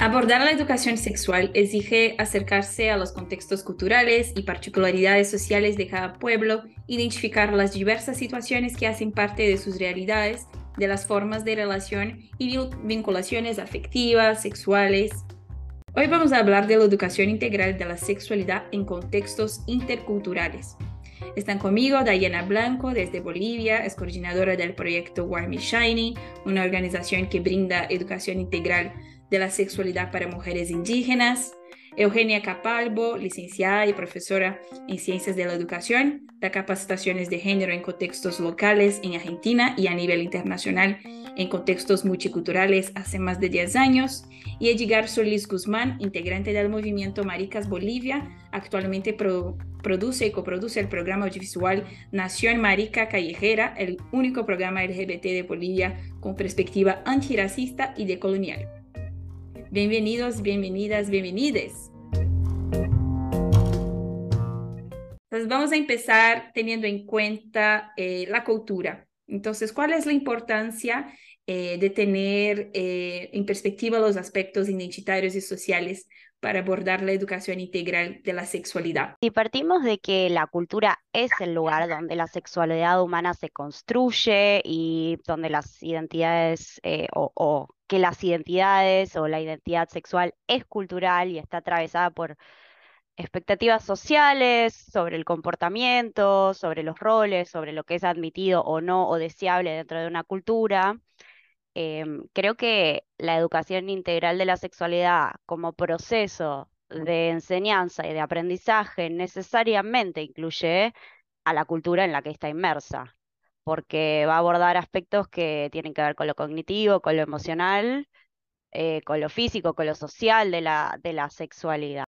Abordar la educación sexual exige acercarse a los contextos culturales y particularidades sociales de cada pueblo, identificar las diversas situaciones que hacen parte de sus realidades, de las formas de relación y vinculaciones afectivas, sexuales. Hoy vamos a hablar de la educación integral de la sexualidad en contextos interculturales. Están conmigo Diana Blanco desde Bolivia, es coordinadora del proyecto Warm Shiny, una organización que brinda educación integral de la sexualidad para mujeres indígenas. Eugenia Capalbo, licenciada y profesora en Ciencias de la Educación, da capacitaciones de género en contextos locales en Argentina y a nivel internacional en contextos multiculturales hace más de 10 años. Y Edgar Solís Guzmán, integrante del movimiento Maricas Bolivia, actualmente produce y coproduce el programa audiovisual Nación Marica Callejera, el único programa LGBT de Bolivia con perspectiva antirracista y decolonial. Bienvenidos, bienvenidas, bienvenides. Entonces vamos a empezar teniendo en cuenta eh, la cultura. Entonces, ¿cuál es la importancia eh, de tener eh, en perspectiva los aspectos identitarios y sociales para abordar la educación integral de la sexualidad. Si partimos de que la cultura es el lugar donde la sexualidad humana se construye y donde las identidades o, que las identidades o la identidad sexual es cultural y está atravesada por expectativas sociales sobre el comportamiento, sobre los roles, sobre lo que es admitido o no o deseable dentro de una cultura. Em, creo que la educación integral de la sexualidad como proceso de enseñanza y de aprendizaje necesariamente incluye a la cultura en la que está inmersa porque va a abordar aspectos que tienen que ver con lo cognitivo, con lo emocional, eh, con lo físico, con lo social de la, de la sexualidad.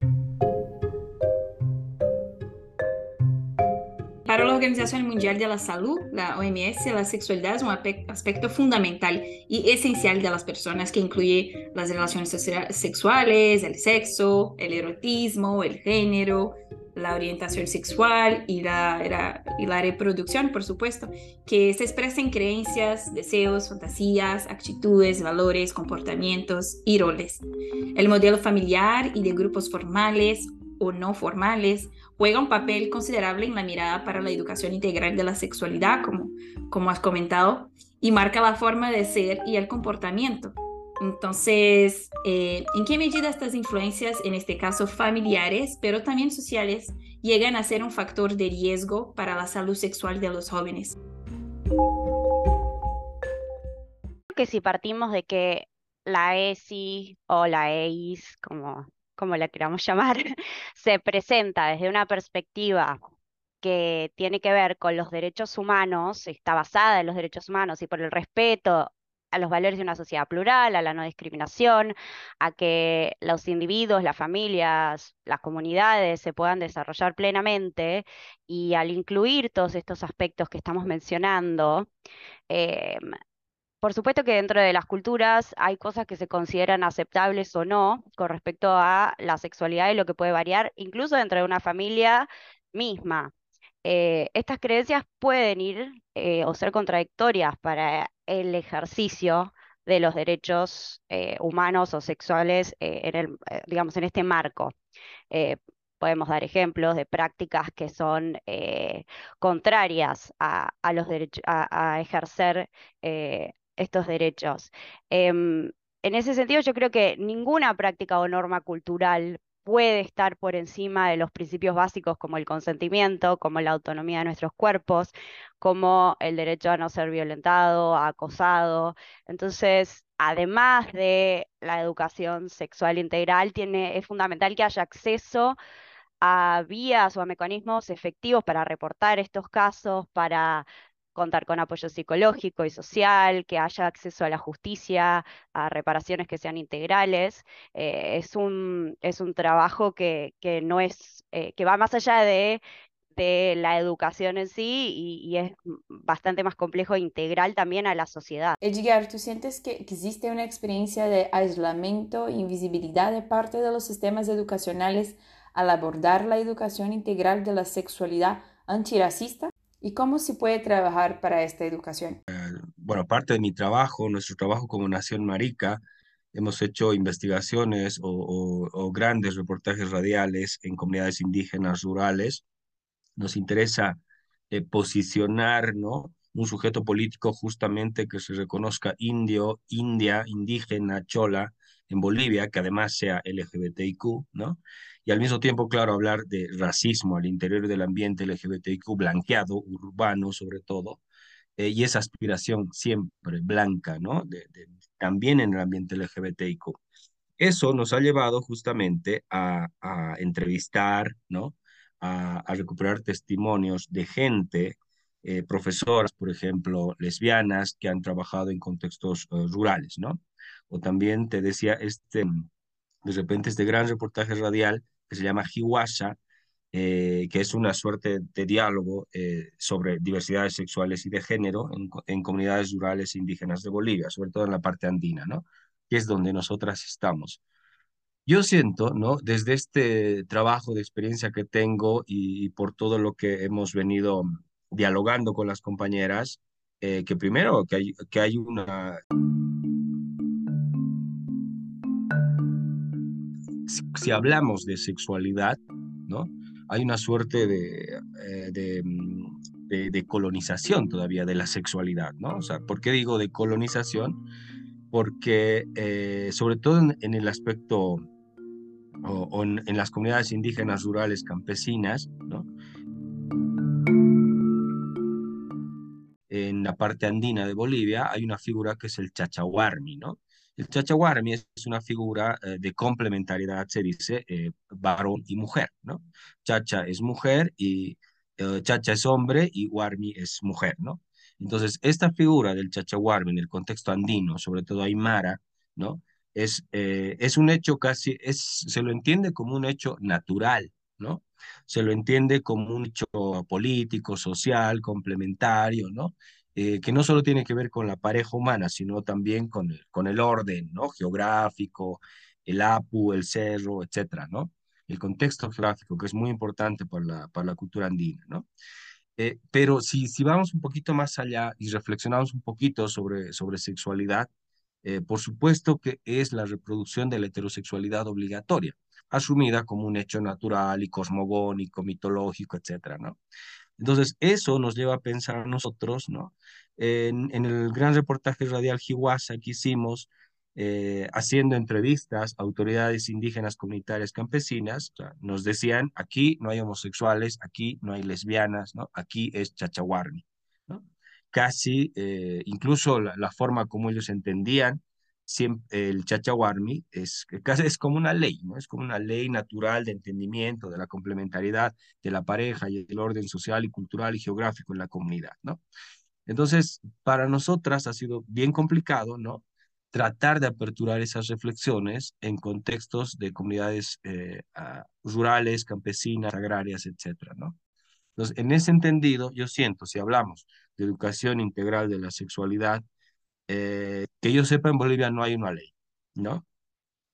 Para la Organización Mundial de la Salud, la OMS, la sexualidad es un aspecto fundamental y esencial de las personas que incluye las relaciones sexuales, el sexo, el erotismo, el género, la orientación sexual y la, reproducción, por supuesto, que se expresan creencias, deseos, fantasías, actitudes, valores, comportamientos y roles. El modelo familiar y de grupos formales o no formales juega un papel considerable en la mirada para la educación integral de la sexualidad, como has comentado, y marca la forma de ser y el comportamiento. Entonces, eh, ¿en qué medida estas influencias, en este caso familiares, pero también sociales, llegan a ser un factor de riesgo para la salud sexual de los jóvenes? Que si partimos de que la ESI o la EIS, como, como la queramos llamar, se presenta desde una perspectiva que tiene que ver con los derechos humanos, está basada en los derechos humanos y por el respeto a los valores de una sociedad plural, a la no discriminación, a que los individuos, las familias, las comunidades se puedan desarrollar plenamente y al incluir todos estos aspectos que estamos mencionando, em, por supuesto que dentro de las culturas hay cosas que se consideran aceptables o no con respecto a la sexualidad y lo que puede variar incluso dentro de una familia misma. Eh, estas creencias pueden ir eh, o ser contradictorias para el ejercicio de los derechos eh, humanos o sexuales en el, digamos, en este marco. podemos dar ejemplos de prácticas que son contrarias a, los a, ejercer estos derechos. Em, en ese sentido, yo creo que ninguna práctica o norma cultural puede estar por encima de los principios básicos como el consentimiento, como la autonomía de nuestros cuerpos, como el derecho a no ser violentado, acosado. Entonces, además de la educación sexual integral, es fundamental que haya acceso a vías o a mecanismos efectivos para reportar estos casos, para contar con apoyo psicológico y social, que haya acceso a la justicia, a reparaciones que sean integrales. Eh, es, un, es un trabajo que, que no es, eh, que va más allá de, de la educación en sí y, es bastante más complejo e integral también a la sociedad. Edgar, ¿tú sientes que existe una experiencia de aislamiento invisibilidad de parte de los sistemas educacionales al abordar la educación integral de la sexualidad antirracista? ¿Y cómo se puede trabajar para esta educación? Eh, bueno, parte de mi trabajo, nuestro trabajo como Nación Marica, hemos hecho investigaciones o, grandes reportajes radiales en comunidades indígenas rurales. Nos interesa eh, posicionar, ¿no? Un sujeto político justamente que se reconozca indio, india, indígena, chola en Bolivia, que además sea LGBTIQ, ¿no? Y al mismo tiempo, claro, hablar de racismo al interior del ambiente LGBTIQ blanqueado, urbano sobre todo, eh, y esa aspiración siempre blanca, ¿no? También en el ambiente LGBTIQ. Eso nos ha llevado justamente a, entrevistar, ¿no? A, recuperar testimonios de gente, eh, profesoras, por ejemplo, lesbianas que han trabajado en contextos eh, rurales, ¿no? O también te decía, este, de repente, este gran reportaje radial que se llama Hiwasha, eh, que es una suerte de diálogo eh, sobre diversidades sexuales y de género en, comunidades rurales indígenas de Bolivia, sobre todo en la parte andina, ¿no? Que es donde nosotras estamos. Yo siento, ¿no? Desde este trabajo de experiencia que tengo y, por todo lo que hemos venido dialogando con las compañeras, eh, que primero que hay, que hay una... si hablamos de sexualidad, ¿no? hay una suerte eh, mm, de, de, colonización todavía de la sexualidad, ¿no? O sea, ¿por qué digo de colonización? Porque eh, sobre todo en, el aspecto o, en, las comunidades indígenas rurales campesinas, ¿no? En la parte andina de Bolivia hay una figura que es el chachahuarmi, ¿no? El chachahuarmi es una figura eh, de complementariedad, se dice, eh, varón y mujer, ¿no? Chacha es mujer y eh, chacha es hombre y huarmi es mujer, ¿no? Entonces, esta figura del chachahuarmi en el contexto andino, sobre todo aymara, ¿no? Es, es un hecho casi, es, se lo entiende como un hecho natural, ¿no? Se lo entiende como un hecho político, social, complementario, ¿no? Eh, que no solo tiene que ver con la pareja humana, sino también con el, con el orden ¿no? geográfico, el APU, el cerro, etcétera, ¿no? El contexto geográfico, que es muy importante para la, para la cultura andina, ¿no? Eh, pero si, si vamos un poquito más allá y reflexionamos un poquito sobre, sobre sexualidad, eh, por supuesto que es la reproducción de la heterosexualidad obligatoria, asumida como un hecho natural y cosmogónico, mitológico, etcétera, ¿no? Entonces, eso nos lleva a pensar nosotros, ¿no? En, el gran reportaje radial Jihuasa que hicimos, eh, haciendo entrevistas a autoridades indígenas, comunitarias, campesinas, nos decían, aquí no hay homosexuales, aquí no hay lesbianas, ¿no? Aquí es chachahuarmi, ¿no? Casi, eh, incluso la, la, forma como ellos entendían el chachahuarmi es, es como una ley, ¿no? Es como una ley natural de entendimiento de la complementariedad de la pareja y el orden social y cultural y geográfico en la comunidad, ¿no? Entonces, para nosotras ha sido bien complicado, ¿no? Tratar de aperturar esas reflexiones en contextos de comunidades eh, rurales, campesinas, agrarias, etcétera, ¿no? Entonces, en ese entendido, yo siento, si hablamos de educación integral de la sexualidad, eh, que yo sepa, en Bolivia no hay una ley, ¿no?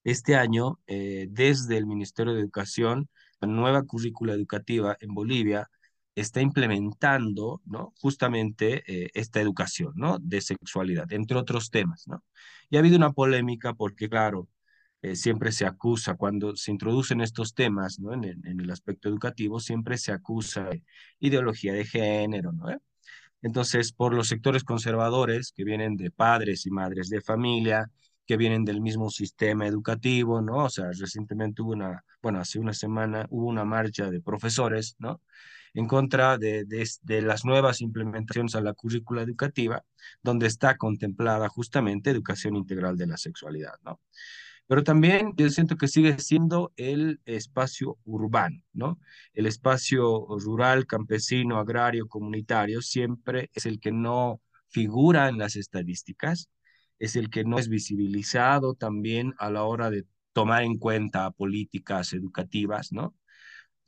Este año, eh, desde el Ministerio de Educación, la nueva currícula educativa en Bolivia está implementando, ¿no? Justamente eh, esta educación, ¿no? De sexualidad, entre otros temas, ¿no? Y ha habido una polémica porque, claro, siempre se acusa, cuando se introducen estos temas, ¿no? En el, en el aspecto educativo, siempre se acusa de ideología de género, ¿no? Entonces, por los sectores conservadores que vienen de padres y madres de familia, que vienen del mismo sistema educativo, ¿no? O sea, recientemente hubo una, bueno, hace una semana hubo una marcha de profesores, ¿no? En contra de, de, las nuevas implementaciones a la currícula educativa, donde está contemplada justamente educación integral de la sexualidad, ¿no? Pero también yo siento que sigue siendo el espacio urbano, ¿no? El espacio rural, campesino, agrario, comunitario, siempre es el que no figura en las estadísticas, es el que no es visibilizado también a la hora de tomar en cuenta políticas educativas, ¿no?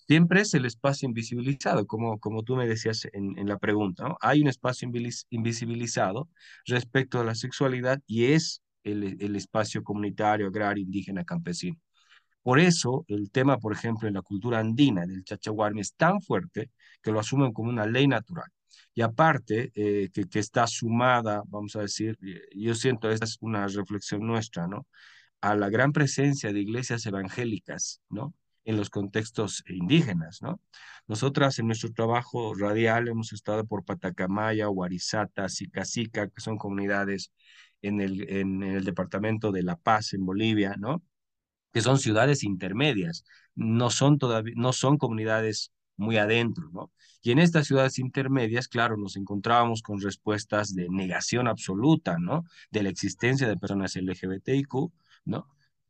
Siempre es el espacio invisibilizado, como, como tú me decías en, en la pregunta, ¿no? Hay un espacio invisibilizado respecto a la sexualidad y es el, espacio comunitario, agrario, indígena, campesino. Por eso, el tema, por ejemplo, en la cultura andina del chachahuarmi es tan fuerte que lo asumen como una ley natural. Y aparte, eh, que, está sumada, vamos a decir, yo siento, esta es una reflexión nuestra, ¿no? a la gran presencia de iglesias evangélicas, ¿no? En los contextos indígenas, ¿no? Nosotras en nuestro trabajo radial hemos estado por Patacamaya, Huarizata, Sicacica, que son comunidades en el, en el departamento de La Paz, en Bolivia, ¿no? Que son ciudades intermedias, no son, todavía, no son comunidades muy adentro, ¿no? Y en estas ciudades intermedias, claro, nos encontrábamos con respuestas de negación absoluta, ¿no? De la existencia de personas LGBTIQ, ¿no?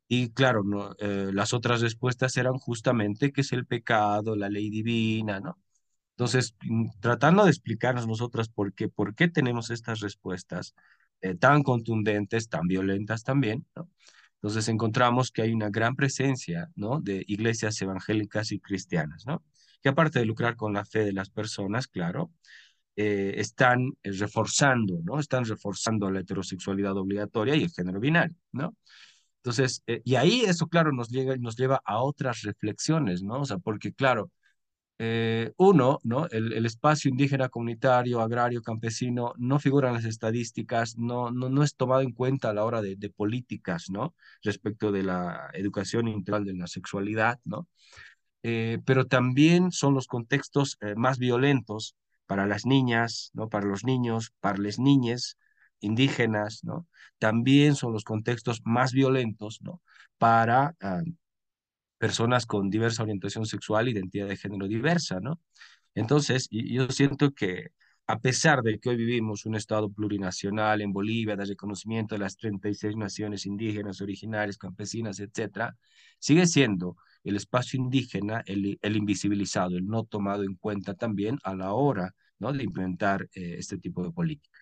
Y claro, no, eh, las otras respuestas eran justamente que es el pecado, la ley divina, ¿no? Entonces, mm, tratando de explicarnos nosotras por qué, por qué tenemos estas respuestas eh, tan contundentes, tan violentas también, ¿no? Entonces encontramos que hay una gran presencia, ¿no? De iglesias evangélicas y cristianas, ¿no? que aparte de lucrar con la fe de las personas, claro, eh, están eh, reforzando, ¿no? Están reforzando la heterosexualidad obligatoria y el género binario, ¿no? Entonces, y ahí eso, claro, nos, llega, nos lleva a otras reflexiones, ¿no? O sea, porque, claro, uno, ¿no? El, espacio indígena, comunitario, agrario, campesino, no figura en las estadísticas, no, no, no es tomado en cuenta a la hora de, de políticas, ¿no? Respecto de la educación integral de la sexualidad, ¿no? Eh, pero también son los contextos eh, más violentos para las niñas, ¿no? para los niños, para las niñas indígenas, ¿no? también son los contextos más violentos ¿no? para ah, personas con diversa orientación sexual, identidad de género diversa. ¿no? Entonces, yo siento que a pesar de que hoy vivimos un Estado plurinacional en Bolivia, de reconocimiento de las 36 naciones indígenas, originarias, campesinas, etcétera, sigue siendo el espacio indígena, el, invisibilizado, el no tomado en cuenta también a la hora de implementar eh, este tipo de política.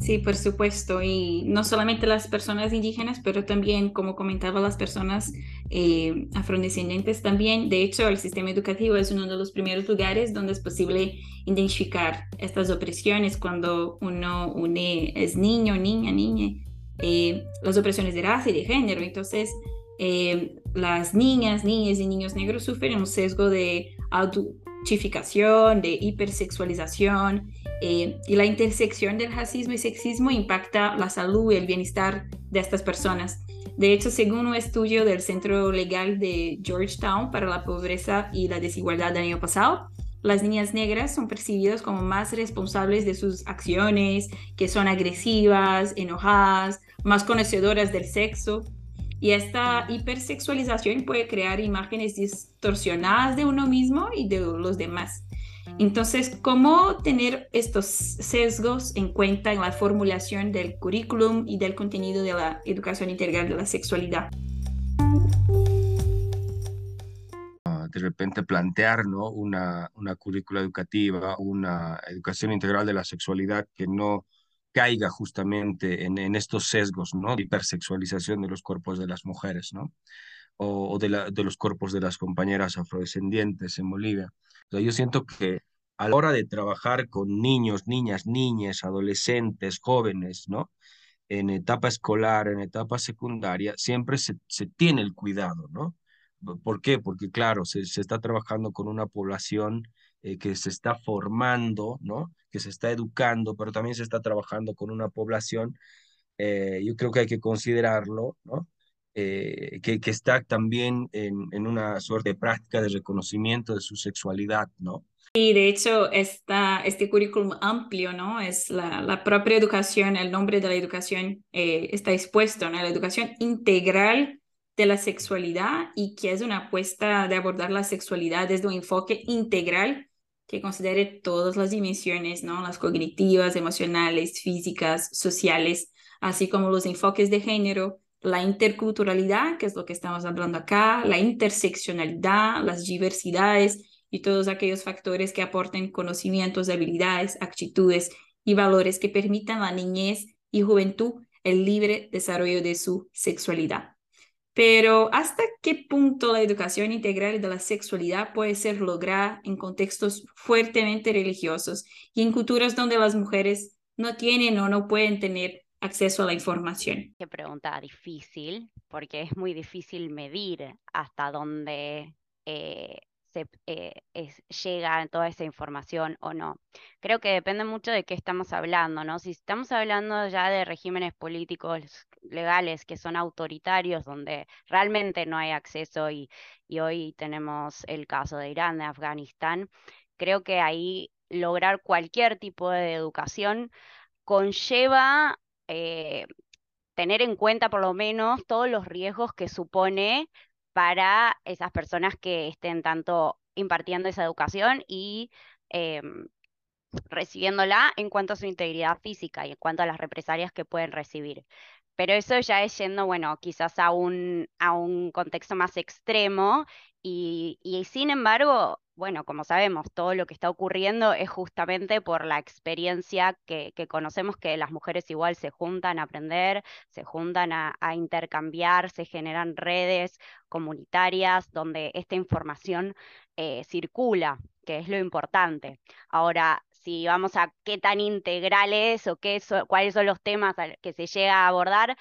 Sí, por supuesto, y no solamente las personas indígenas, pero también, como comentaba, las personas eh, afrodescendientes también. De hecho, el sistema educativo es uno de los primeros lugares donde es posible identificar estas opresiones cuando uno une, es niño, niña, niña, eh, las opresiones de raza y de género. Entonces, eh, las niñas, niñas y niños negros sufren un sesgo de autificación, de hipersexualización eh, y la intersección del racismo y sexismo impacta la salud y el bienestar de estas personas. De hecho, según un estudio del Centro Legal de Georgetown para la Pobreza y la Desigualdad del año pasado, las niñas negras son percibidas como más responsables de sus acciones, que son agresivas, enojadas, más conocedoras del sexo. Y esta hipersexualización puede crear imágenes distorsionadas de uno mismo y de los demás. Entonces, ¿cómo tener estos sesgos en cuenta en la formulación del currículum y del contenido de la educación integral de la sexualidad? de repente plantear ¿no? una, una currícula educativa, una educación integral de la sexualidad que no caiga justamente en, en estos sesgos ¿no? de hipersexualización de los cuerpos de las mujeres ¿no? o, o de, la, de, los cuerpos de las compañeras afrodescendientes en Bolivia. O sea, yo siento que a la hora de trabajar con niños, niñas, niñas, adolescentes, jóvenes, ¿no? en etapa escolar, en etapa secundaria, siempre se, se tiene el cuidado, ¿no? ¿Por qué? Porque claro, se, se está trabajando con una población eh, que se está formando, ¿no? Que se está educando, pero también se está trabajando con una población, eh, yo creo que hay que considerarlo, ¿no? Eh, que, está también en, una suerte práctica de reconocimiento de su sexualidad, ¿no? Y de hecho, este currículum amplio, ¿no? Es la, la, propia educación, el nombre de la educación eh, está expuesto, ¿no? La educación integral de la sexualidad y que es una apuesta de abordar la sexualidad desde un enfoque integral que considere todas las dimensiones, ¿no? Las cognitivas, emocionales, físicas, sociales, así como los enfoques de género, la interculturalidad, que es lo que estamos hablando acá, la interseccionalidad, las diversidades y todos aquellos factores que aporten conocimientos, habilidades, actitudes y valores que permitan a la niñez y juventud el libre desarrollo de su sexualidad. Pero ¿hasta qué punto la educación integral de la sexualidad puede ser lograda en contextos fuertemente religiosos y en culturas donde las mujeres no tienen o no pueden tener acceso a la información? Qué pregunta difícil, porque es muy difícil medir hasta dónde eh, se eh, llega toda esa información o no. Creo que depende mucho de qué estamos hablando, ¿no? Si estamos hablando ya de regímenes políticos legales que son autoritarios, donde realmente no hay acceso y, hoy tenemos el caso de Irán, de Afganistán, creo que ahí lograr cualquier tipo de educación conlleva eh, tener en cuenta por lo menos todos los riesgos que supone para esas personas que estén tanto impartiendo esa educación y em, recibiéndola en cuanto a su integridad física y en cuanto a las represalias que pueden recibir. Pero eso ya es yendo, bueno, quizás a un, a un contexto más extremo y, y sin embargo, bueno, como sabemos, todo lo que está ocurriendo es justamente por la experiencia que, conocemos que las mujeres igual se juntan a aprender, se juntan a, intercambiar, se generan redes comunitarias donde esta información eh, circula, que es lo importante. Ahora, si vamos a qué tan integral es o qué cuáles son los temas que se llega a abordar,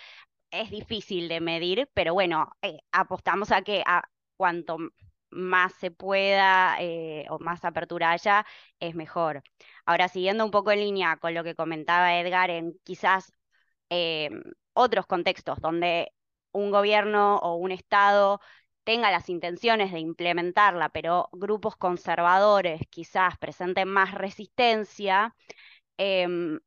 es difícil de medir, pero bueno, eh, apostamos a que a, cuanto más se pueda eh, o más apertura haya, es mejor. Ahora, siguiendo un poco en línea con lo que comentaba Edgar, en quizás eh, otros contextos donde un gobierno o un Estado tenga las intenciones de implementarla, pero grupos conservadores quizás presenten más resistencia, em,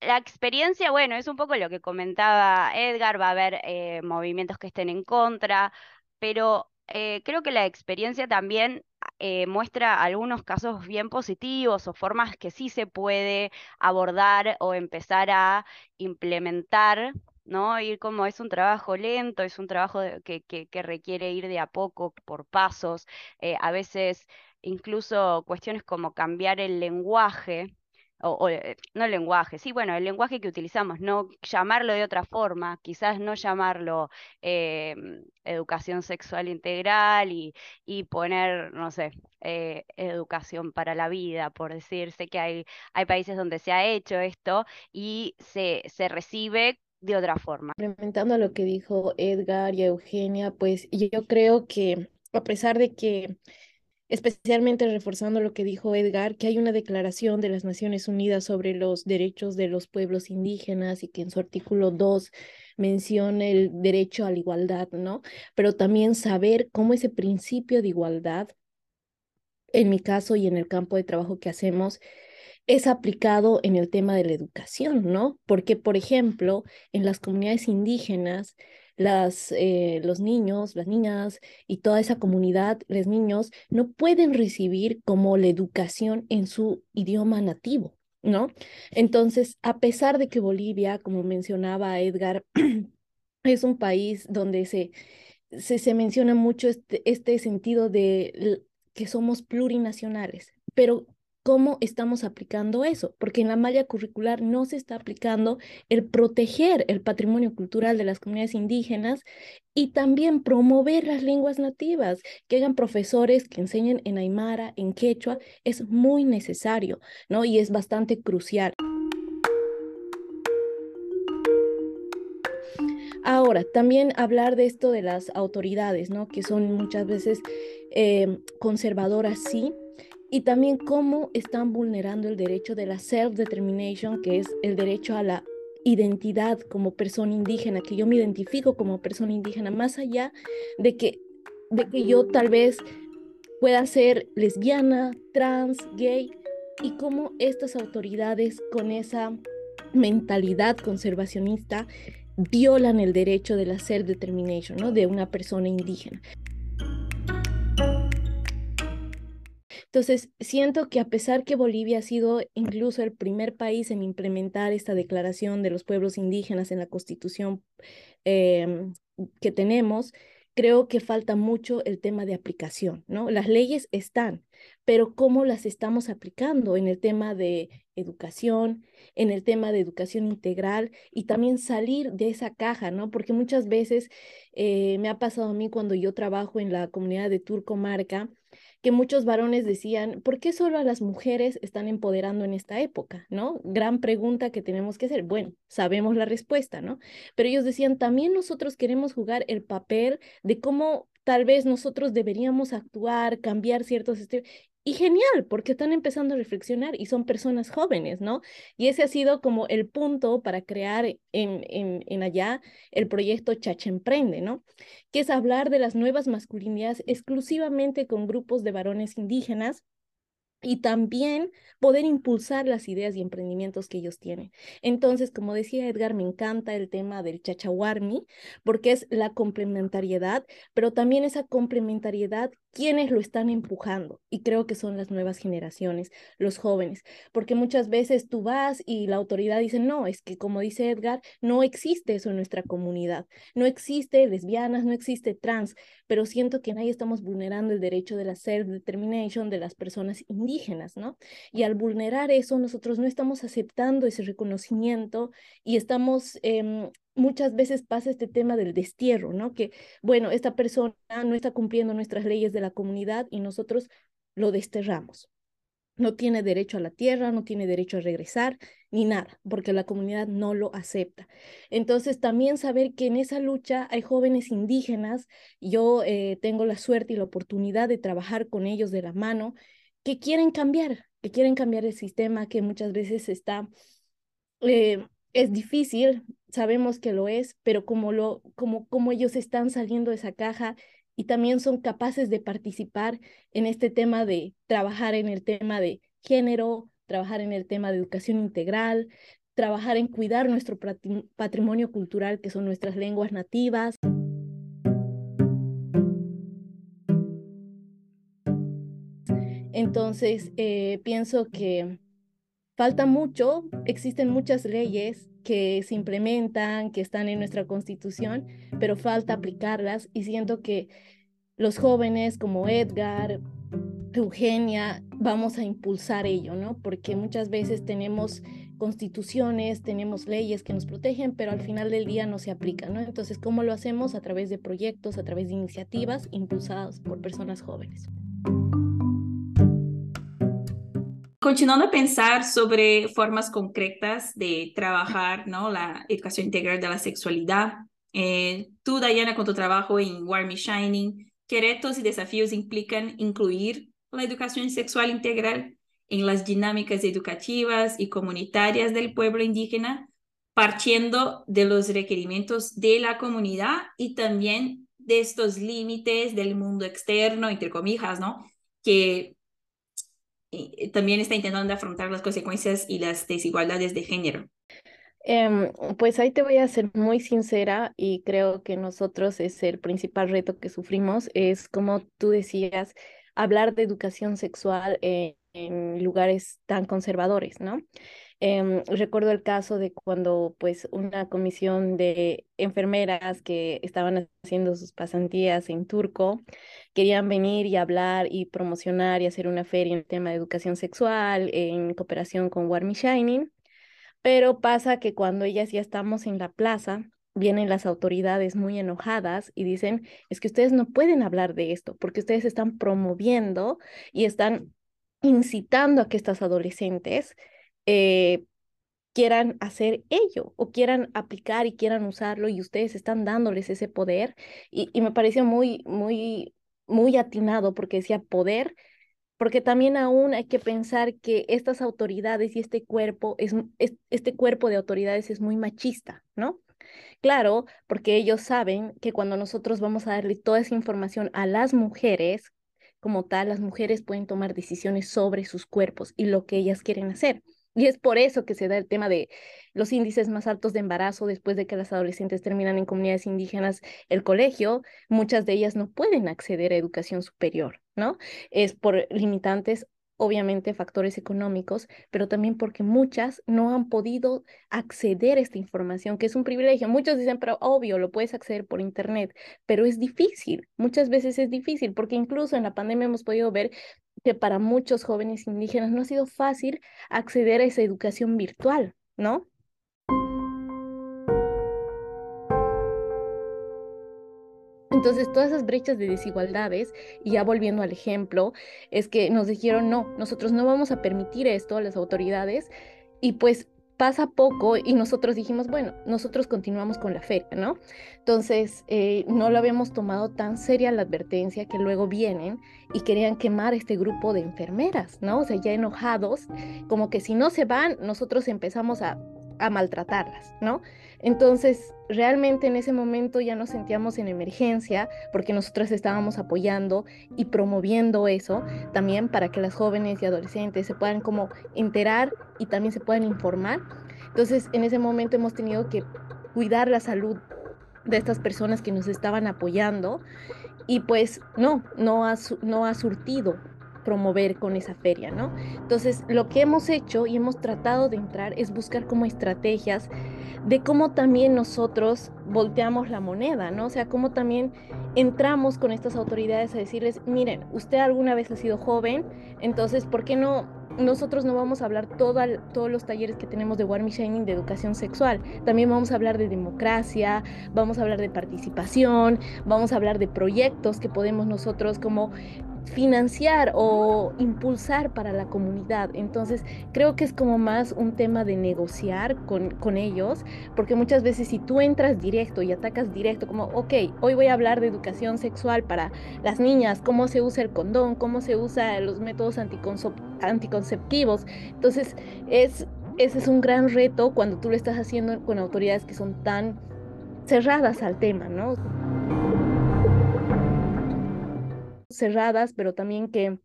la experiencia, bueno, es un poco lo que comentaba Edgar, va a haber eh, movimientos que estén en contra, pero eh, creo que la experiencia también eh, muestra algunos casos bien positivos o formas que sí se puede abordar o empezar a implementar, ¿no? Ir como es un trabajo lento, es un trabajo que, que, requiere ir de a poco, por pasos, eh, a veces incluso cuestiones como cambiar el lenguaje, o, eh, no el lenguaje, sí, bueno, el lenguaje que utilizamos, no llamarlo de otra forma, quizás no llamarlo eh, educación sexual integral y, poner, no sé, eh, educación para la vida, por decirse que hay, hay países donde se ha hecho esto y se, se recibe de otra forma. Complementando lo que dijo Edgar y Eugenia, pues yo creo que a pesar de que especialmente reforzando lo que dijo Edgar, que hay una declaración de las Naciones Unidas sobre los derechos de los pueblos indígenas y que en su artículo 2 menciona el derecho a la igualdad, ¿no? Pero también saber cómo ese principio de igualdad, en mi caso y en el campo de trabajo que hacemos, es aplicado en el tema de la educación, ¿no? Porque, por ejemplo, en las comunidades indígenas, las, eh, los niños, las niñas y toda esa comunidad, los niños, no pueden recibir como la educación en su idioma nativo, ¿no? Entonces, a pesar de que Bolivia, como mencionaba Edgar, es un país donde se, se, se menciona mucho este, este sentido de que somos plurinacionales, pero cómo estamos aplicando eso, porque en la malla curricular no se está aplicando el proteger el patrimonio cultural de las comunidades indígenas y también promover las lenguas nativas, que hagan profesores que enseñen en aymara, en quechua, es muy necesario, ¿no? Y es bastante crucial. Ahora, también hablar de esto de las autoridades, ¿no? Que son muchas veces eh, conservadoras, sí, y también cómo están vulnerando el derecho de la self-determination, que es el derecho a la identidad como persona indígena, que yo me identifico como persona indígena, más allá de que, de que yo tal vez pueda ser lesbiana, trans, gay, y cómo estas autoridades con esa mentalidad conservacionista violan el derecho de la self-determination, ¿no? De una persona indígena. Entonces, siento que a pesar que Bolivia ha sido incluso el primer país en implementar esta declaración de los pueblos indígenas en la constitución em, que tenemos, creo que falta mucho el tema de aplicación, ¿no? Las leyes están, pero ¿cómo las estamos aplicando en el tema de educación, en el tema de educación integral y también salir de esa caja, ¿no? Porque muchas veces eh, me ha pasado a mí cuando yo trabajo en la comunidad de Turcomarca, que muchos varones decían, ¿por qué solo a las mujeres están empoderando en esta época? ¿No? Gran pregunta que tenemos que hacer. Bueno, sabemos la respuesta, ¿no? Pero ellos decían, también nosotros queremos jugar el papel de cómo tal vez nosotros deberíamos actuar, cambiar ciertos estilos. Y genial, porque están empezando a reflexionar y son personas jóvenes, ¿no? Y ese ha sido como el punto para crear en, en, en allá el proyecto Chacha Emprende, ¿no? Que es hablar de las nuevas masculinidades exclusivamente con grupos de varones indígenas y también poder impulsar las ideas y emprendimientos que ellos tienen. Entonces, como decía Edgar, me encanta el tema del chachawarmi, porque es la complementariedad, pero también esa complementariedad, quienes lo están empujando. Y creo que son las nuevas generaciones, los jóvenes, porque muchas veces tú vas y la autoridad dice, no, es que como dice Edgar, no existe eso en nuestra comunidad, no existe lesbianas, no existe trans, pero siento que en ahí estamos vulnerando el derecho de la self-determination de las personas indígenas, Y al vulnerar eso, nosotros no estamos aceptando ese reconocimiento y estamos... Em, muchas veces pasa este tema del destierro, ¿no? Que, bueno, esta persona no está cumpliendo nuestras leyes de la comunidad y nosotros lo desterramos. No tiene derecho a la tierra, no tiene derecho a regresar, ni nada, porque la comunidad no lo acepta. Entonces, también saber que en esa lucha hay jóvenes indígenas, yo eh, tengo la suerte y la oportunidad de trabajar con ellos de la mano, que quieren cambiar, que quieren cambiar el sistema que muchas veces está, eh, es difícil, sabemos que lo es, pero como, lo, como, como ellos están saliendo de esa caja y también son capaces de participar en este tema de trabajar en el tema de género, trabajar en el tema de educación integral, trabajar en cuidar nuestro patrimonio cultural, que son nuestras lenguas nativas. Entonces, eh, pienso que falta mucho, existen muchas leyes que se implementan, que están en nuestra constitución, pero falta aplicarlas y siento que los jóvenes como Edgar, Eugenia, vamos a impulsar ello, ¿no? Porque muchas veces tenemos constituciones, tenemos leyes que nos protegen, pero al final del día no se aplican, ¿no? Entonces, ¿cómo lo hacemos? A través de proyectos, a través de iniciativas impulsadas por personas jóvenes. Continuando a pensar sobre formas concretas de trabajar ¿no? la educación integral de la sexualidad, eh, tú, Diana, con tu trabajo en Warm Shining, ¿qué retos y desafíos implican incluir la educación sexual integral en las dinámicas educativas y comunitarias del pueblo indígena, partiendo de los requerimientos de la comunidad y también de estos límites del mundo externo, entre comillas, ¿no? Que también está intentando afrontar las consecuencias y las desigualdades de género. Em, pues ahí te voy a ser muy sincera y creo que nosotros es el principal reto que sufrimos, es como tú decías, hablar de educación sexual en lugares tan conservadores, ¿no? Em, recuerdo el caso de cuando pues una comisión de enfermeras que estaban haciendo sus pasantías en Turco querían venir y hablar y promocionar y hacer una feria en el tema de educación sexual en cooperación con Warmi Shining, pero pasa que cuando ellas ya estamos en la plaza, vienen las autoridades muy enojadas y dicen, es que ustedes no pueden hablar de esto porque ustedes están promoviendo y están incitando a que estas adolescentes eh, quieran hacer ello o quieran aplicar y quieran usarlo y ustedes están dándoles ese poder. Y, y me pareció muy, muy, muy atinado porque decía poder, porque también aún hay que pensar que estas autoridades y este cuerpo, es, este cuerpo de autoridades es muy machista, ¿no? Claro, porque ellos saben que cuando nosotros vamos a darle toda esa información a las mujeres, como tal, las mujeres pueden tomar decisiones sobre sus cuerpos y lo que ellas quieren hacer. Y es por eso que se da el tema de los índices más altos de embarazo después de que las adolescentes terminan en comunidades indígenas el colegio, muchas de ellas no pueden acceder a educación superior, ¿no? Es por limitantes obviamente factores económicos, pero también porque muchas no han podido acceder a esta información, que es un privilegio. Muchos dicen, pero obvio, lo puedes acceder por Internet, pero es difícil, muchas veces es difícil, porque incluso en la pandemia hemos podido ver que para muchos jóvenes indígenas no ha sido fácil acceder a esa educación virtual, ¿no? Entonces, todas esas brechas de desigualdades, y ya volviendo al ejemplo, es que nos dijeron, no, nosotros no vamos a permitir esto a las autoridades, y pues pasa poco y nosotros dijimos, bueno, nosotros continuamos con la feria, ¿no? Entonces, eh, no lo habíamos tomado tan seria la advertencia que luego vienen y querían quemar este grupo de enfermeras, ¿no? O sea, ya enojados, como que si no se van, nosotros empezamos a, a maltratarlas, ¿no? Entonces, realmente en ese momento ya nos sentíamos en emergencia porque nosotros estábamos apoyando y promoviendo eso también para que las jóvenes y adolescentes se puedan como enterar y también se puedan informar. Entonces, en ese momento hemos tenido que cuidar la salud de estas personas que nos estaban apoyando y pues no, no ha, no ha surtido promover con esa feria, ¿no? Entonces, lo que hemos hecho y hemos tratado de entrar es buscar como estrategias de cómo también nosotros volteamos la moneda, ¿no? O sea, cómo también entramos con estas autoridades a decirles, miren, usted alguna vez ha sido joven, entonces, ¿por qué no nosotros no vamos a hablar todo, todos los talleres que tenemos de Warm Shining de educación sexual. También vamos a hablar de democracia, vamos a hablar de participación, vamos a hablar de proyectos que podemos nosotros como financiar o impulsar para la comunidad. Entonces, creo que es como más un tema de negociar con, con, ellos, porque muchas veces si tú entras directo y atacas directo, como, ok, hoy voy a hablar de educación sexual para las niñas, cómo se usa el condón, cómo se usa los métodos anticonceptivos. Entonces, es, ese es un gran reto cuando tú lo estás haciendo con autoridades que son tan cerradas al tema, ¿no? Cerradas, pero también que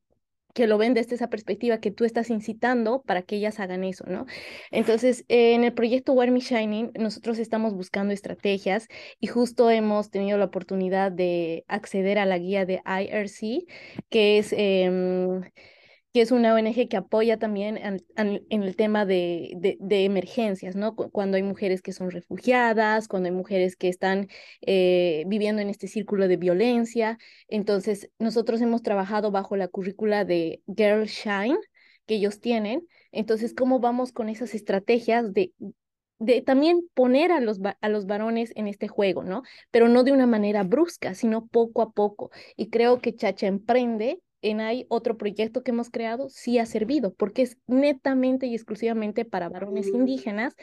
que lo ven desde esa perspectiva que tú estás incitando para que ellas hagan eso, ¿no? Entonces, en el proyecto Wear Me Shining, nosotros estamos buscando estrategias y justo hemos tenido la oportunidad de acceder a la guía de IRC, que es... Eh, que es una ONG que apoya también en, el tema de, de, emergencias, ¿no? Cuando hay mujeres que son refugiadas, cuando hay mujeres que están eh, viviendo en este círculo de violencia. Entonces, nosotros hemos trabajado bajo la currícula de Girl Shine que ellos tienen. Entonces, ¿cómo vamos con esas estrategias de, de también poner a los, a los varones en este juego, ¿no? Pero no de una manera brusca, sino poco a poco. Y creo que Chacha Emprende en hay otro proyecto que hemos creado, sí ha servido, porque es netamente y exclusivamente para varones indígenas,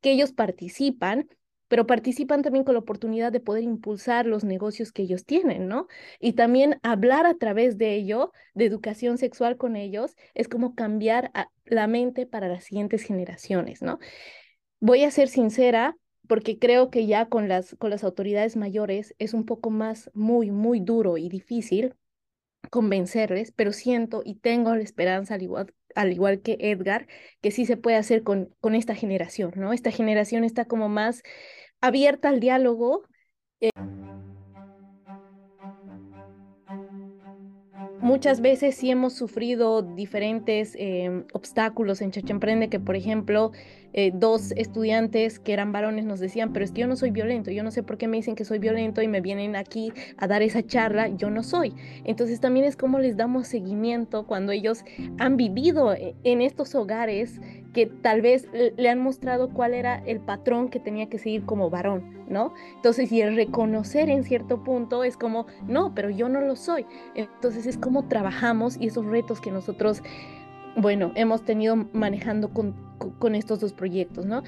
que ellos participan, pero participan también con la oportunidad de poder impulsar los negocios que ellos tienen, ¿no? Y también hablar a través de ello, de educación sexual con ellos, es como cambiar la mente para las siguientes generaciones, ¿no? Voy a ser sincera, porque creo que ya con las, con las autoridades mayores es un poco más muy, muy duro y difícil convencerles, pero siento y tengo la esperanza, al igual, al igual que Edgar, que sí se puede hacer con, con esta generación, ¿no? Esta generación está como más abierta al diálogo. Eh muchas veces sí hemos sufrido diferentes eh, obstáculos en Chacha Emprende, que por ejemplo, eh, dos estudiantes que eran varones nos decían, pero es que yo no soy violento, yo no sé por qué me dicen que soy violento y me vienen aquí a dar esa charla, yo no soy. Entonces también es como les damos seguimiento cuando ellos han vivido eh, en estos hogares que tal vez le han mostrado cuál era el patrón que tenía que seguir como varón, ¿no? Entonces, y el reconocer en cierto punto es como, no, pero yo no lo soy. Entonces es como trabajamos y esos retos que nosotros bueno, hemos tenido manejando con, con estos dos proyectos, ¿no?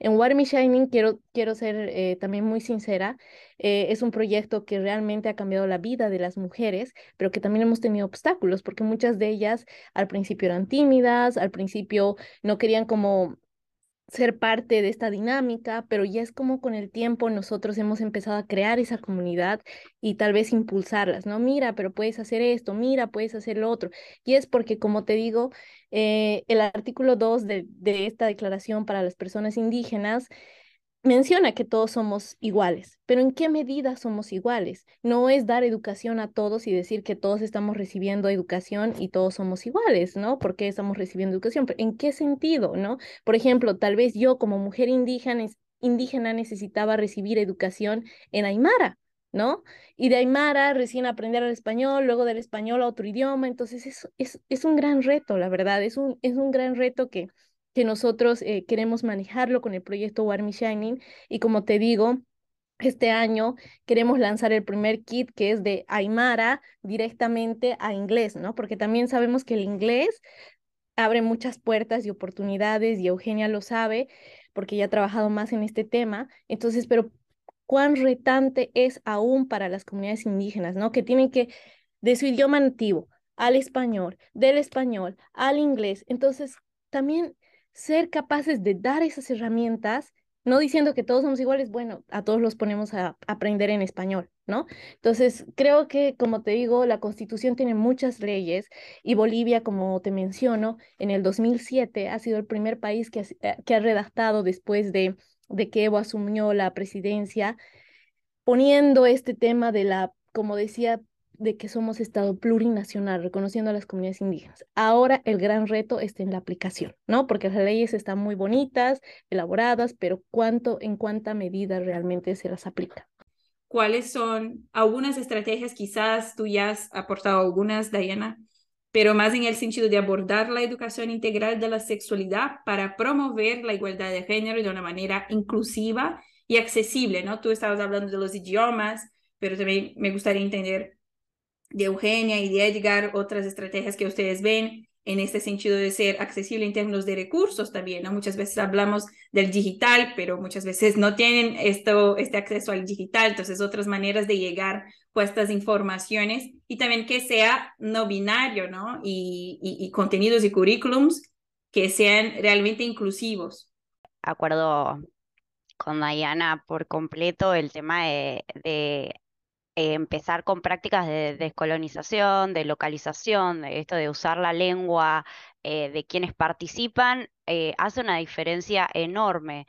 En Water Me Shining quiero, quiero ser eh, también muy sincera, eh, es un proyecto que realmente ha cambiado la vida de las mujeres, pero que también hemos tenido obstáculos, porque muchas de ellas al principio eran tímidas, al principio no querían como ser parte de esta dinámica, pero ya es como con el tiempo nosotros hemos empezado a crear esa comunidad y tal vez impulsarlas, ¿no? Mira, pero puedes hacer esto, mira, puedes hacer lo otro. Y es porque, como te digo, eh, el artículo 2 de, de esta declaración para las personas indígenas menciona que todos somos iguales, pero ¿en qué medida somos iguales? No es dar educación a todos y decir que todos estamos recibiendo educación y todos somos iguales, ¿no? ¿Por qué estamos recibiendo educación? ¿En qué sentido, no? Por ejemplo, tal vez yo como mujer indígena, indígena necesitaba recibir educación en Aymara, ¿no? Y de Aymara recién aprender el español, luego del español a otro idioma, entonces es, es, es un gran reto, la verdad, es un, es un gran reto que que nosotros eh, queremos manejarlo con el proyecto Warmy Shining y como te digo, este año queremos lanzar el primer kit que es de Aymara directamente a inglés, ¿no? Porque también sabemos que el inglés abre muchas puertas y oportunidades y Eugenia lo sabe porque ya ha trabajado más en este tema. Entonces, pero cuán retante es aún para las comunidades indígenas, ¿no? Que tienen que, de su idioma nativo al español, del español al inglés. Entonces, también ser capaces de dar esas herramientas no diciendo que todos somos iguales, bueno, a todos los ponemos a aprender en español, ¿no? Entonces, creo que, como te digo, la Constitución tiene muchas leyes y Bolivia, como te menciono, en el 2007 ha sido el primer país que eh, que ha redactado después de, de que Evo asumió la presidencia, poniendo este tema de la, como decía, de que somos Estado plurinacional, reconociendo a las comunidades indígenas. Ahora el gran reto está en la aplicación, ¿no? Porque las leyes están muy bonitas, elaboradas, pero ¿cuánto, en cuánta medida realmente se las aplica? ¿Cuáles son algunas estrategias? Quizás tú ya has aportado algunas, Diana, pero más en el sentido de abordar la educación integral de la sexualidad para promover la igualdad de género de una manera inclusiva y accesible, ¿no? Tú estabas hablando de los idiomas, pero también me gustaría entender de Eugenia y de Edgar, otras estrategias que ustedes ven en este sentido de ser accesible en términos de recursos también, ¿no? Muchas veces hablamos del digital, pero muchas veces no tienen esto, este acceso al digital, entonces otras maneras de llegar a estas informaciones y también que sea no binario, ¿no? Y, y, contenidos y currículums que sean realmente inclusivos. Acuerdo con Diana por completo el tema de eh, empezar con prácticas de descolonización, de localización, de esto de usar la lengua eh, de quienes participan, eh, hace una diferencia enorme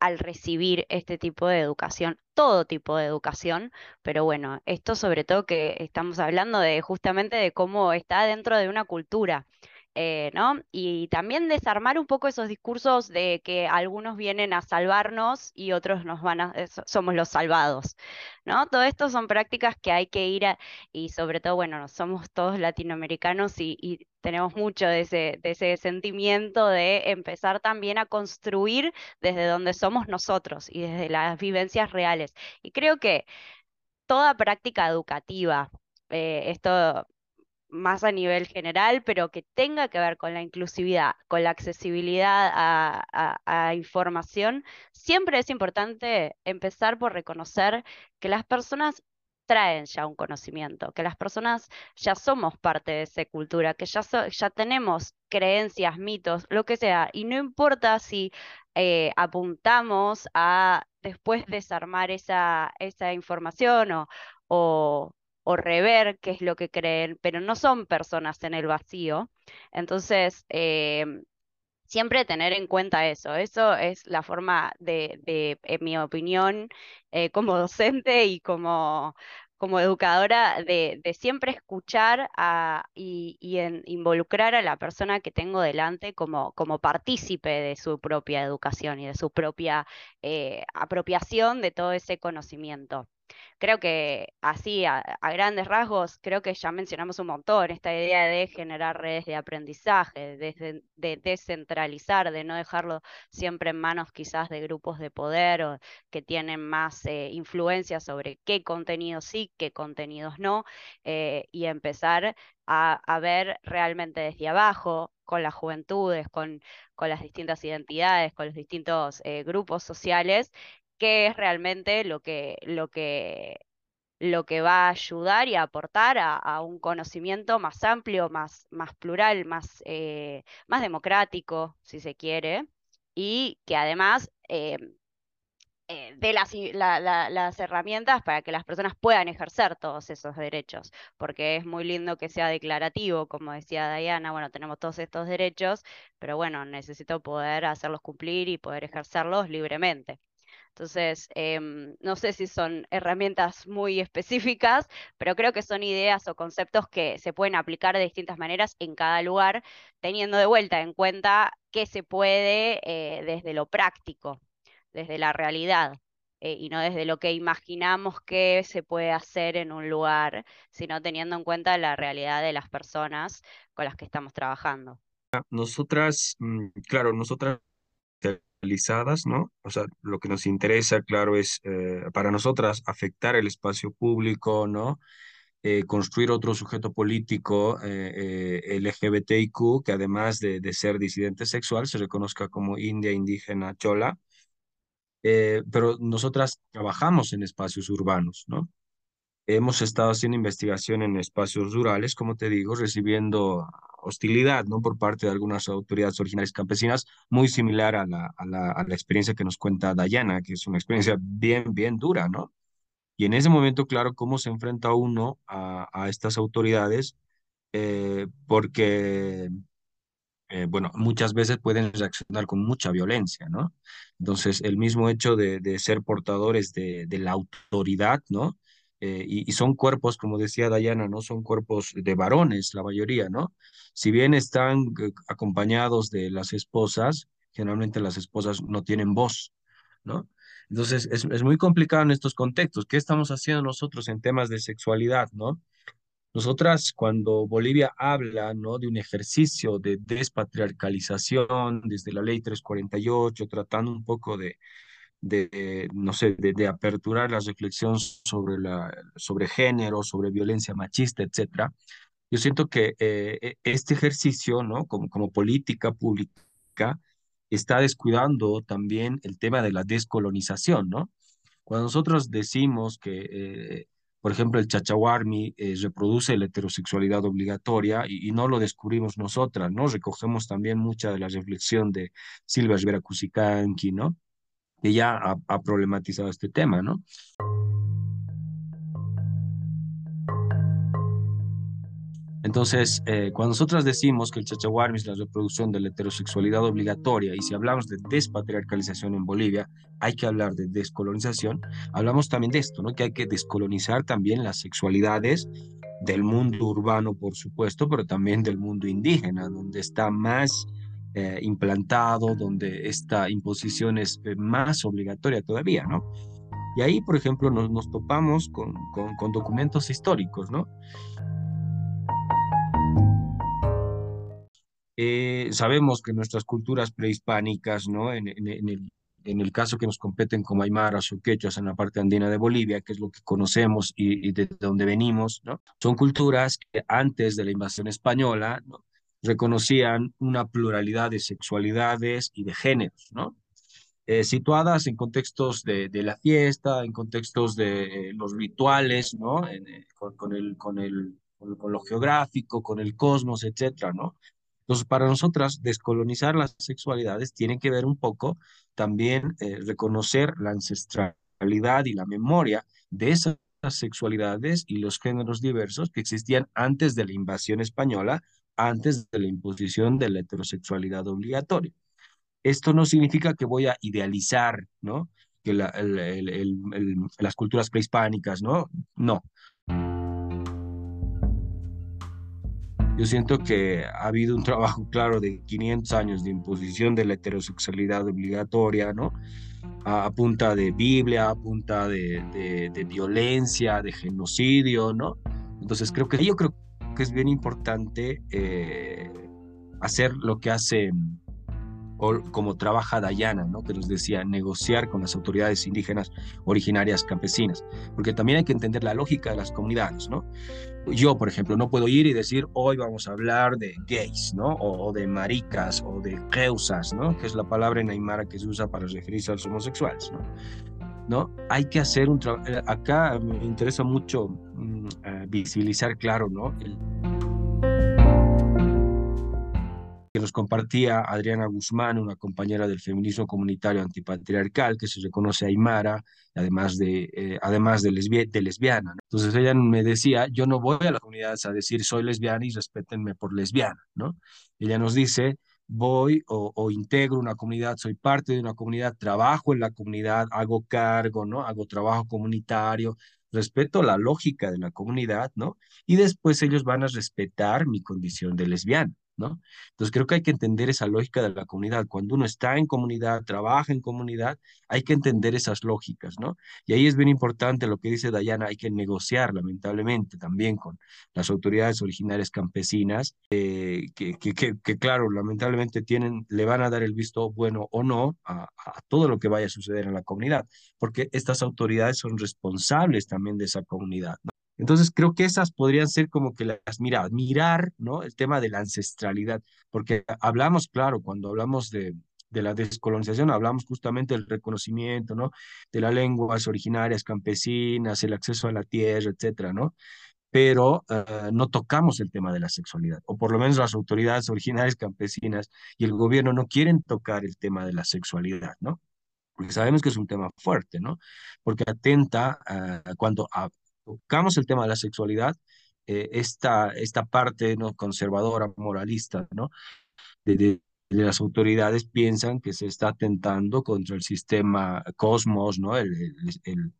al recibir este tipo de educación, todo tipo de educación, pero bueno, esto sobre todo que estamos hablando de justamente de cómo está dentro de una cultura. Eh. Y también desarmar un poco esos discursos de que algunos vienen a salvarnos y otros nos van a, somos los salvados, ¿no? Todo esto son prácticas que hay que ir a, y sobre todo, bueno, somos todos latinoamericanos y, tenemos mucho de ese, de ese sentimiento de empezar también a construir desde donde somos nosotros y desde las vivencias reales. Y creo que toda práctica educativa, eh, esto más a nivel general, pero que tenga que ver con la inclusividad, con la accesibilidad a, información, siempre es importante empezar por reconocer que las personas traen ya un conocimiento, que las personas ya somos parte de esa cultura, que ya, ya tenemos creencias, mitos, lo que sea, y no importa si eh, apuntamos a después desarmar esa, esa información o, o o rever qué es lo que creen, pero no son personas en el vacío. Entonces, em, siempre tener en cuenta eso. Eso es la forma de, en mi opinión, eh, como docente y como, como educadora, de, siempre escuchar y, involucrar a la persona que tengo delante como, como partícipe de su propia educación y de su propia eh, apropiación de todo ese conocimiento. Creo que así, a, grandes rasgos, creo que ya mencionamos un montón esta idea de generar redes de aprendizaje, de, descentralizar, de no dejarlo siempre en manos quizás de grupos de poder o que tienen más eh, influencia sobre qué contenidos sí, qué contenidos no, eh, y empezar a, ver realmente desde abajo, con las juventudes, con, las distintas identidades, con los distintos eh, grupos sociales, qué es realmente lo que, lo que, lo que va a ayudar y aportar a, un conocimiento más amplio, más, más plural, más, eh, más democrático, si se quiere, y que además eh, eh, dé las, las herramientas para que las personas puedan ejercer todos esos derechos, porque es muy lindo que sea declarativo, como decía Diana, bueno, tenemos todos estos derechos, pero bueno, necesito poder hacerlos cumplir y poder ejercerlos libremente. Entonces, em, no sé si son herramientas muy específicas, pero creo que son ideas o conceptos que se pueden aplicar de distintas maneras en cada lugar, teniendo de vuelta en cuenta que se puede eh, desde lo práctico, desde la realidad. Eh, y no desde lo que imaginamos que se puede hacer en un lugar, sino teniendo en cuenta la realidad de las personas con las que estamos trabajando. Nosotras, mm, claro, nosotras ¿no? O sea, lo que nos interesa, claro, es eh, para nosotras afectar el espacio público, ¿no? eh, construir otro sujeto político eh, LGBTIQ que además de, de, ser disidente sexual se reconozca como india, indígena, chola. Pero nosotras trabajamos en espacios urbanos, ¿no? Hemos estado haciendo investigación en espacios rurales, como te digo, recibiendo hostilidad, ¿no? Por parte de algunas autoridades originales campesinas, muy similar a la, a la, a la experiencia que nos cuenta Dayana, que es una experiencia bien, bien dura, ¿no? Y en ese momento, claro, cómo se enfrenta uno a, a estas autoridades, eh, porque eh, bueno, muchas veces pueden reaccionar con mucha violencia, ¿no? Entonces, el mismo hecho de, de ser portadores de, de, la autoridad, ¿no? Eh, y, son cuerpos, como decía Dayana, ¿no? Son cuerpos de varones, la mayoría, ¿no? Si bien están eh, acompañados de las esposas, generalmente las esposas no tienen voz, ¿no? Entonces, es, es muy complicado en estos contextos. ¿Qué estamos haciendo nosotros en temas de sexualidad, ¿no? Nosotras, cuando Bolivia habla ¿no? de un ejercicio de despatriarcalización desde la ley 348, tratando un poco de, de no sé, de, de, aperturar la reflexión sobre, la, sobre género, sobre violencia machista, etcétera, yo siento que eh, e, este ejercicio, ¿no? como, como política pública, está descuidando también el tema de la descolonización, ¿no? Cuando nosotros decimos que eh, por ejemplo, el chachahuarmi eh, reproduce la heterosexualidad obligatoria y, no lo descubrimos nosotras, ¿no? Recogemos también mucha de la reflexión de Silvia Rivera Cusicanqui, ¿no? Que ya ha, problematizado este tema, ¿no? Entonces, eh, cuando nosotras decimos que el chachahuarmi es la reproducción de la heterosexualidad obligatoria, y si hablamos de despatriarcalización en Bolivia, hay que hablar de descolonización, hablamos también de esto, ¿no? que hay que descolonizar también las sexualidades del mundo urbano, por supuesto, pero también del mundo indígena, donde está más eh, implantado, donde esta imposición es eh, más obligatoria todavía, ¿no? Y ahí, por ejemplo, nos, nos topamos con, con, con documentos históricos, ¿no? Eh, sabemos que nuestras culturas prehispánicas, ¿no? En, en, en, el, en, el, caso que nos competen como aymaras o quechuas en la parte andina de Bolivia, que es lo que conocemos y, y de donde venimos, ¿no? Son culturas que antes de la invasión española ¿no? Reconocían una pluralidad de sexualidades y de géneros. Eh, situadas en contextos de, la fiesta, en contextos de los rituales, eh, con, el, con, el, con, lo geográfico, con el cosmos, etcétera, ¿no? Entonces, para nosotras, descolonizar las sexualidades tiene que ver un poco también eh, reconocer la ancestralidad y la memoria de esas sexualidades y los géneros diversos que existían antes de la invasión española, antes de la imposición de la heterosexualidad obligatoria. Esto no significa que voy a idealizar, ¿no? Que la, el, el, el, las culturas prehispánicas, ¿no? No. Yo siento que ha habido un trabajo claro de 500 años de imposición de la heterosexualidad obligatoria, ¿no? A, a punta de Biblia, a punta de, de, de, violencia, de genocidio, ¿no? Entonces creo que yo creo que es bien importante eh, hacer lo que hace o como trabaja Dayana, ¿no? que nos decía, negociar con las autoridades indígenas originarias campesinas, porque también hay que entender la lógica de las comunidades. ¿no? Yo, por ejemplo, no puedo ir y decir, hoy vamos a hablar de gays, ¿no? o, o de maricas, o de keusas, ¿no? que es la palabra en aymara que se usa para referirse a los homosexuales. ¿no? ¿no? Hay que hacer un trabajo, eh, acá me interesa mucho uh, visibilizar, claro, ¿no? Que nos compartía Adriana Guzmán, una compañera del feminismo comunitario antipatriarcal que se reconoce aymara, además de, eh, además de, de lesbiana. Entonces ella me decía, yo no voy a las comunidades a decir soy lesbiana y respétenme por lesbiana, ¿no? Ella nos dice, voy o, integro una comunidad, soy parte de una comunidad, trabajo en la comunidad, hago cargo, ¿no? Hago trabajo comunitario, respeto la lógica de la comunidad, ¿no? Y después ellos van a respetar mi condición de lesbiana. ¿No? Entonces creo que hay que entender esa lógica de la comunidad. Cuando uno está en comunidad, trabaja en comunidad, hay que entender esas lógicas, ¿no? Y ahí es bien importante lo que dice Dayana, hay que negociar lamentablemente también con las autoridades originarias campesinas, eh, que, claro, lamentablemente tienen, le van a dar el visto bueno o no a, todo lo que vaya a suceder en la comunidad, porque estas autoridades son responsables también de esa comunidad. Entonces creo que esas podrían ser como que las miradas, mirar, ¿no? El tema de la ancestralidad, porque hablamos, claro, cuando hablamos de, de la descolonización, hablamos justamente del reconocimiento, ¿no? De las lenguas originarias campesinas, el acceso a la tierra, etcétera, ¿no? Pero eh, no tocamos el tema de la sexualidad, o por lo menos las autoridades originarias campesinas y el gobierno no quieren tocar el tema de la sexualidad, ¿no? Porque sabemos que es un tema fuerte, ¿no? Porque atenta uh, cuando tocamos el tema de la sexualidad, eh, esta, esta parte ¿no? conservadora, moralista, ¿no? De, de, de, las autoridades piensan que se está atentando contra el sistema cosmos, ¿no? El, el, el,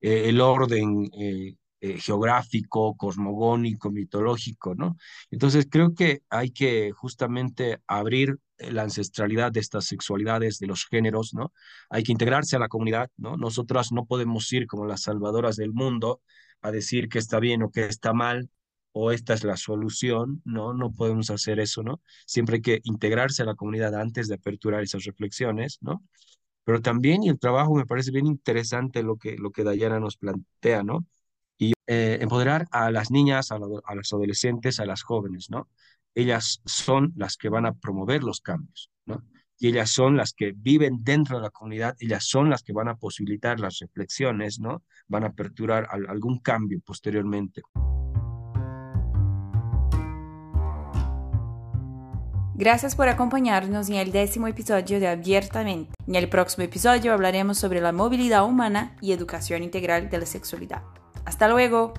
el orden eh, eh, geográfico, cosmogónico, mitológico, ¿no? Entonces creo que hay que justamente abrir la ancestralidad de estas sexualidades, de los géneros, ¿no? Hay que integrarse a la comunidad, ¿no? Nosotras no podemos ir como las salvadoras del mundo a decir que está bien o que está mal o esta es la solución, ¿no? No podemos hacer eso, ¿no? Siempre hay que integrarse a la comunidad antes de aperturar esas reflexiones, ¿no? Pero también, y el trabajo me parece bien interesante lo que, lo que Dayana nos plantea, ¿no? Y eh, empoderar a las niñas, a, la, a las adolescentes, a las jóvenes, ¿no? ellas son las que van a promover los cambios, ¿no? Y ellas son las que viven dentro de la comunidad, ellas son las que van a posibilitar las reflexiones, ¿no? Van a aperturar al, algún cambio posteriormente. Gracias por acompañarnos en el décimo episodio de Abiertamente. En el próximo episodio hablaremos sobre la movilidad humana y educación integral de la sexualidad. Hasta luego.